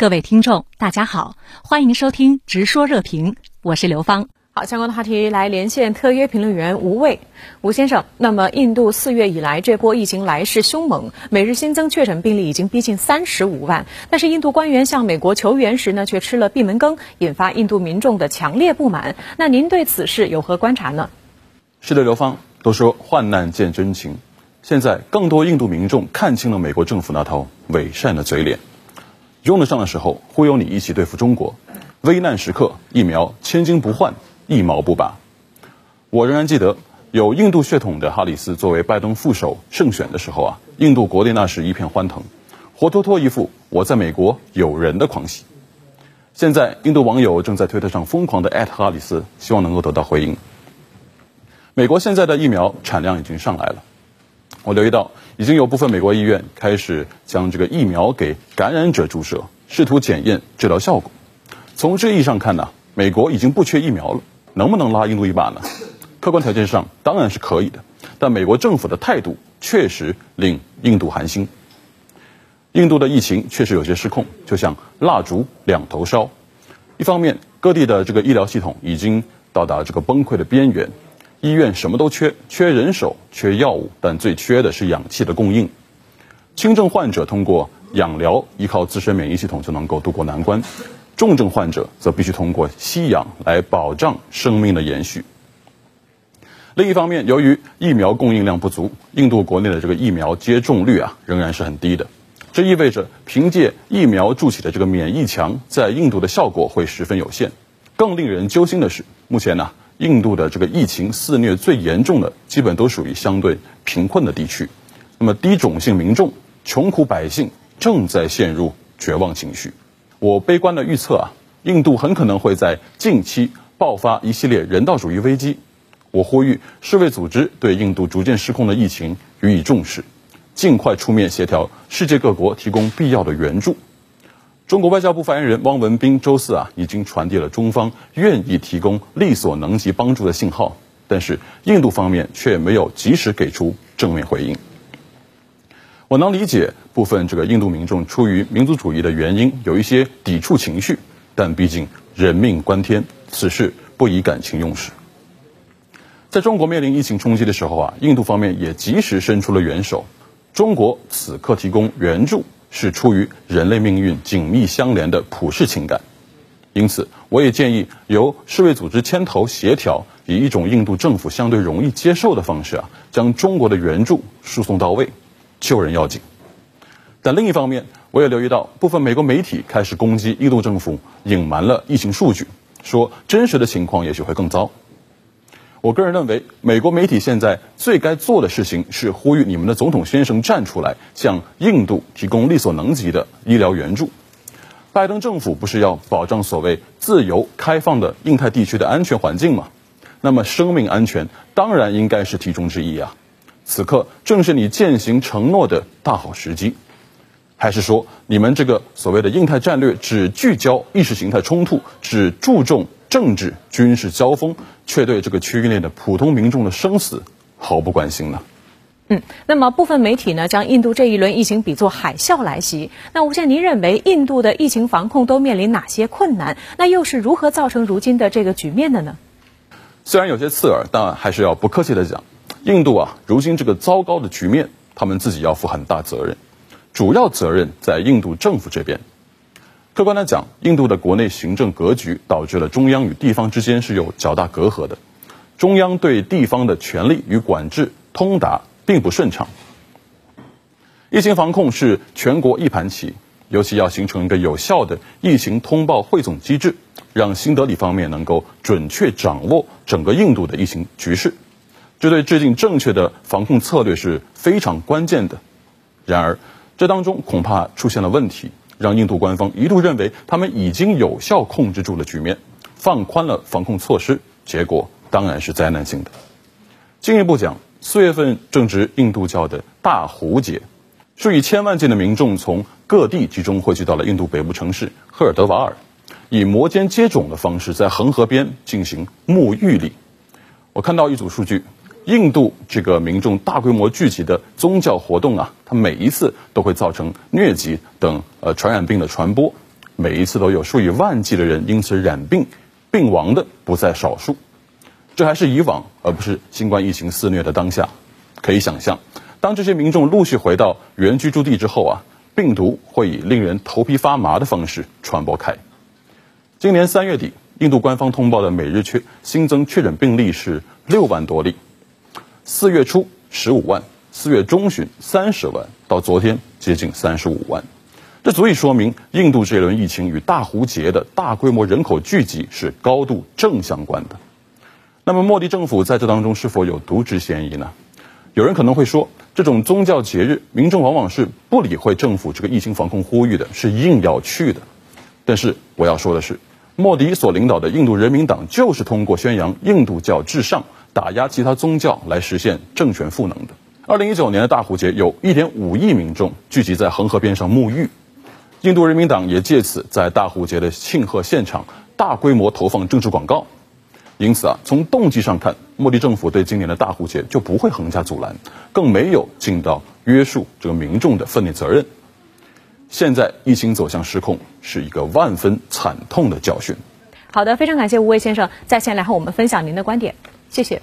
各位听众，大家好，欢迎收听《直说热评》，我是刘芳。好，相关的话题来连线特约评论员吴卫，吴先生。那么，印度四月以来这波疫情来势凶猛，每日新增确诊病例已经逼近三十五万。但是，印度官员向美国求援时呢，却吃了闭门羹，引发印度民众的强烈不满。那您对此事有何观察呢？是的，刘芳。都说患难见真情，现在更多印度民众看清了美国政府那套伪善的嘴脸。用得上的时候忽悠你一起对付中国，危难时刻疫苗千金不换，一毛不拔。我仍然记得有印度血统的哈里斯作为拜登副手胜选的时候啊，印度国内那是一片欢腾，活脱脱一副我在美国有人的狂喜。现在印度网友正在推特上疯狂的艾特哈里斯，希望能够得到回应。美国现在的疫苗产量已经上来了，我留意到。已经有部分美国医院开始将这个疫苗给感染者注射，试图检验治疗效果。从这意义上看呢，美国已经不缺疫苗了，能不能拉印度一把呢？客观条件上当然是可以的，但美国政府的态度确实令印度寒心。印度的疫情确实有些失控，就像蜡烛两头烧。一方面，各地的这个医疗系统已经到达这个崩溃的边缘。医院什么都缺，缺人手，缺药物，但最缺的是氧气的供应。轻症患者通过氧疗，依靠自身免疫系统就能够渡过难关；重症患者则必须通过吸氧来保障生命的延续。另一方面，由于疫苗供应量不足，印度国内的这个疫苗接种率啊仍然是很低的。这意味着凭借疫苗筑起的这个免疫墙，在印度的效果会十分有限。更令人揪心的是，目前呢。印度的这个疫情肆虐最严重的，基本都属于相对贫困的地区。那么低种姓民众、穷苦百姓正在陷入绝望情绪。我悲观的预测啊，印度很可能会在近期爆发一系列人道主义危机。我呼吁世卫组织对印度逐渐失控的疫情予以重视，尽快出面协调世界各国提供必要的援助。中国外交部发言人汪文斌周四啊，已经传递了中方愿意提供力所能及帮助的信号，但是印度方面却没有及时给出正面回应。我能理解部分这个印度民众出于民族主义的原因有一些抵触情绪，但毕竟人命关天，此事不宜感情用事。在中国面临疫情冲击的时候啊，印度方面也及时伸出了援手，中国此刻提供援助。是出于人类命运紧密相连的普世情感，因此，我也建议由世卫组织牵头协调，以一种印度政府相对容易接受的方式啊，将中国的援助输送到位，救人要紧。但另一方面，我也留意到部分美国媒体开始攻击印度政府隐瞒了疫情数据，说真实的情况也许会更糟。我个人认为，美国媒体现在最该做的事情是呼吁你们的总统先生站出来，向印度提供力所能及的医疗援助。拜登政府不是要保障所谓自由开放的印太地区的安全环境吗？那么，生命安全当然应该是其中之一啊！此刻正是你践行承诺的大好时机。还是说，你们这个所谓的印太战略只聚焦意识形态冲突，只注重？政治军事交锋，却对这个区域内的普通民众的生死毫不关心呢？嗯，那么部分媒体呢，将印度这一轮疫情比作海啸来袭。那吴先您认为印度的疫情防控都面临哪些困难？那又是如何造成如今的这个局面的呢？虽然有些刺耳，但还是要不客气的讲，印度啊，如今这个糟糕的局面，他们自己要负很大责任，主要责任在印度政府这边。客观来讲，印度的国内行政格局导致了中央与地方之间是有较大隔阂的，中央对地方的权力与管制通达并不顺畅。疫情防控是全国一盘棋，尤其要形成一个有效的疫情通报汇总机制，让新德里方面能够准确掌握整个印度的疫情局势，这对制定正确的防控策略是非常关键的。然而，这当中恐怕出现了问题。让印度官方一度认为他们已经有效控制住了局面，放宽了防控措施，结果当然是灾难性的。进一步讲，四月份正值印度教的大壶节，数以千万计的民众从各地集中汇聚到了印度北部城市赫尔德瓦尔，以摩肩接踵的方式在恒河边进行沐浴礼。我看到一组数据。印度这个民众大规模聚集的宗教活动啊，它每一次都会造成疟疾等呃传染病的传播。每一次都有数以万计的人因此染病，病亡的不在少数。这还是以往，而不是新冠疫情肆虐的当下。可以想象，当这些民众陆续回到原居住地之后啊，病毒会以令人头皮发麻的方式传播开。今年三月底，印度官方通报的每日确新增确诊病例是六万多例，四月初十五万，四月中旬三十万，到昨天接近三十五万。这足以说明，印度这轮疫情与大胡节的大规模人口聚集是高度正相关的。那么，莫迪政府在这当中是否有渎职嫌疑呢？有人可能会说，这种宗教节日，民众往往是不理会政府这个疫情防控呼吁的，是硬要去的。但是我要说的是，莫迪所领导的印度人民党就是通过宣扬印度教至上，打压其他宗教来实现政权赋能的。二零一九年的大胡节，有一点五亿民众聚集在恒河边上沐浴，印度人民党也借此在大胡节的庆贺现场大规模投放政治广告。因此啊，从动机上看，莫迪政府对今年的大胡节就不会横加阻拦，更没有尽到约束这个民众的分内责任。现在疫情走向失控，是一个万分惨痛的教训。好的，非常感谢吴卫先生在线来和我们分享您的观点，谢谢。